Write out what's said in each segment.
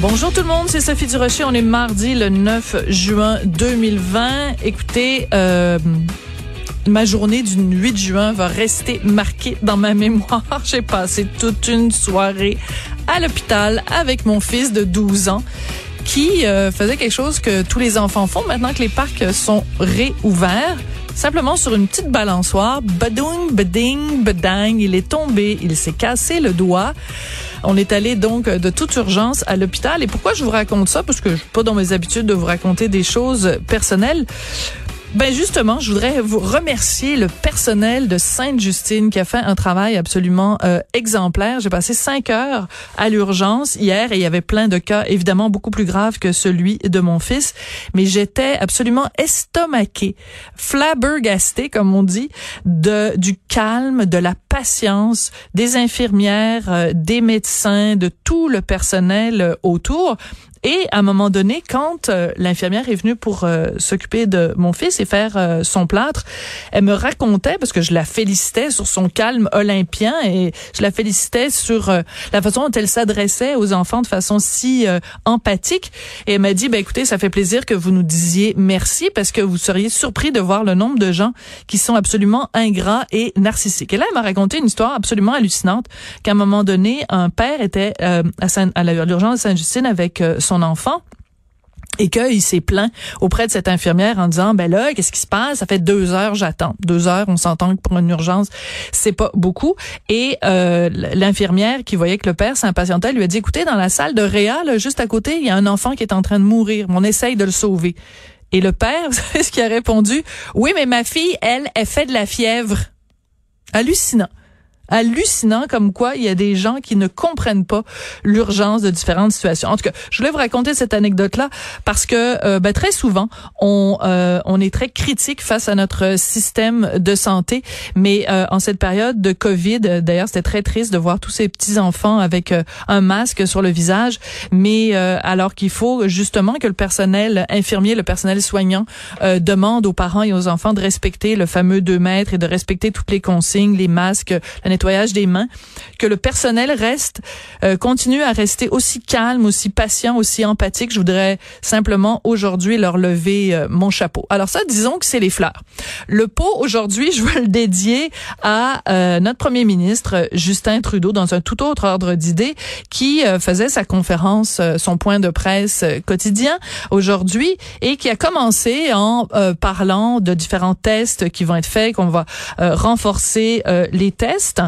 Bonjour tout le monde, c'est Sophie Durocher. On est mardi le 9 juin 2020. Écoutez, euh, ma journée du 8 juin va rester marquée dans ma mémoire. J'ai passé toute une soirée à l'hôpital avec mon fils de 12 ans qui euh, faisait quelque chose que tous les enfants font maintenant que les parcs sont réouverts. Simplement sur une petite balançoire, badoung, bading, badang, il est tombé, il s'est cassé le doigt. On est allé donc de toute urgence à l'hôpital. Et pourquoi je vous raconte ça? Parce que je suis pas dans mes habitudes de vous raconter des choses personnelles. Ben justement, je voudrais vous remercier le personnel de Sainte-Justine qui a fait un travail absolument euh, exemplaire. J'ai passé cinq heures à l'urgence hier et il y avait plein de cas évidemment beaucoup plus graves que celui de mon fils, mais j'étais absolument estomaquée, flabbergastée comme on dit, de du calme, de la patience des infirmières, euh, des médecins, de tout le personnel euh, autour. Et à un moment donné, quand euh, l'infirmière est venue pour euh, s'occuper de mon fils et faire euh, son plâtre, elle me racontait, parce que je la félicitais sur son calme olympien et je la félicitais sur la façon dont elle s'adressait aux enfants de façon si empathique. Et elle m'a dit, ben écoutez, ça fait plaisir que vous nous disiez merci parce que vous seriez surpris de voir le nombre de gens qui sont absolument ingrats et narcissiques. Et là, elle m'a raconté une histoire absolument hallucinante qu'à un moment donné, un père était à, à l'urgence de Sainte-Justine avec enfant et qu'il s'est plaint auprès de cette infirmière en disant ben là qu'est-ce qui se passe? Ça fait deux heures j'attends. Deux heures on s'entend pour une urgence c'est pas beaucoup. Et euh, l'infirmière qui voyait que le père s'impatientait lui a dit écoutez dans la salle de réa juste à côté il y a un enfant qui est en train de mourir. On essaye de le sauver. Et le père vous savez ce qu'il a répondu. Oui mais ma fille elle elle fait de la fièvre. Hallucinant hallucinant comme quoi il y a des gens qui ne comprennent pas l'urgence de différentes situations. En tout cas, je voulais vous raconter cette anecdote-là parce que euh, ben, très souvent, on, euh, on est très critique face à notre système de santé, mais euh, en cette période de COVID, d'ailleurs, c'était très triste de voir tous ces petits-enfants avec un masque sur le visage, mais alors qu'il faut justement que le personnel infirmier, le personnel soignant demande aux parents et aux enfants de respecter le fameux 2 mètres et de respecter toutes les consignes, les masques, la nettoyage des mains, que le personnel reste, euh, continue à rester aussi calme, aussi patient, aussi empathique. Je voudrais simplement aujourd'hui leur lever euh, mon chapeau. Alors ça, disons que c'est les fleurs. Le pot aujourd'hui, je veux le dédier à euh, notre premier ministre Justin Trudeau dans un tout autre ordre d'idées qui faisait sa conférence, son point de presse quotidien aujourd'hui et qui a commencé en parlant de différents tests qui vont être faits, qu'on va renforcer les tests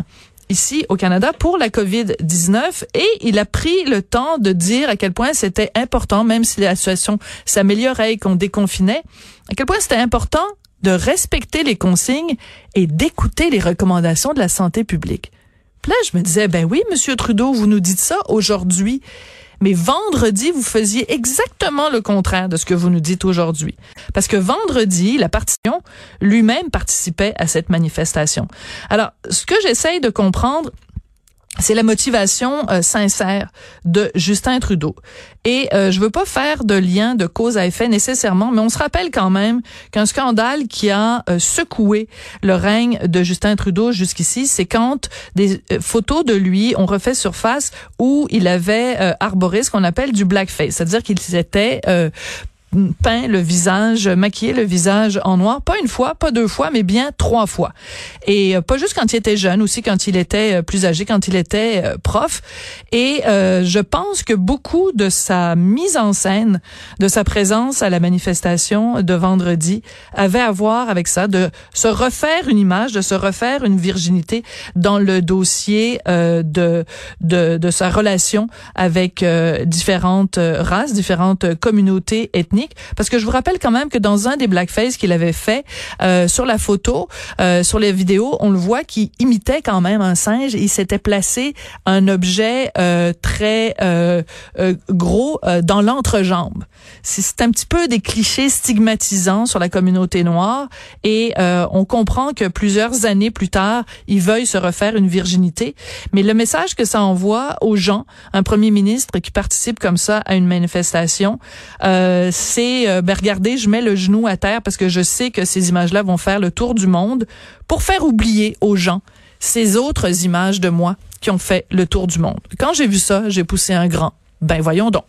ici au Canada pour la COVID-19 et il a pris le temps de dire à quel point c'était important, même si la situation s'améliorait et qu'on déconfinait, à quel point c'était important de respecter les consignes et d'écouter les recommandations de la santé publique. Puis là, je me disais, ben oui, Monsieur Trudeau, vous nous dites ça aujourd'hui. Mais vendredi, vous faisiez exactement le contraire de ce que vous nous dites aujourd'hui. Parce que vendredi, la partition lui-même participait à cette manifestation. Alors, ce que j'essaye de comprendre, c'est la motivation euh, sincère de Justin Trudeau. Et euh, je veux pas faire de lien de cause à effet nécessairement, mais on se rappelle quand même qu'un scandale qui a euh, secoué le règne de Justin Trudeau jusqu'ici, c'est quand des photos de lui ont refait surface où il avait arboré ce qu'on appelle du blackface, c'est-à-dire qu'il s'était peint le visage, maquillé le visage en noir, pas une fois, pas deux fois, mais bien trois fois. Et euh, pas juste quand il était jeune, aussi quand il était euh, plus âgé, quand il était euh, prof. Et je pense que beaucoup de sa mise en scène, de sa présence à la manifestation de vendredi, avait à voir avec ça, de se refaire une image, de se refaire une virginité dans le dossier de, de, de sa relation avec différentes races, différentes communautés ethniques parce que je vous rappelle quand même que dans un des blackface qu'il avait fait euh, sur la photo, euh, sur les vidéos, on le voit qui imitait quand même un singe. Il s'était placé un objet euh, très gros dans l'entrejambe. C'est un petit peu des clichés stigmatisants sur la communauté noire et on comprend que plusieurs années plus tard, il veuille se refaire une virginité. Mais le message que ça envoie aux gens, un premier ministre qui participe comme ça à une manifestation, euh, c'est euh, ben regardez, je mets le genou à terre parce que je sais que ces images-là vont faire le tour du monde pour faire oublier aux gens ces autres images de moi qui ont fait le tour du monde. Quand j'ai vu ça, j'ai poussé un grand Ben voyons donc.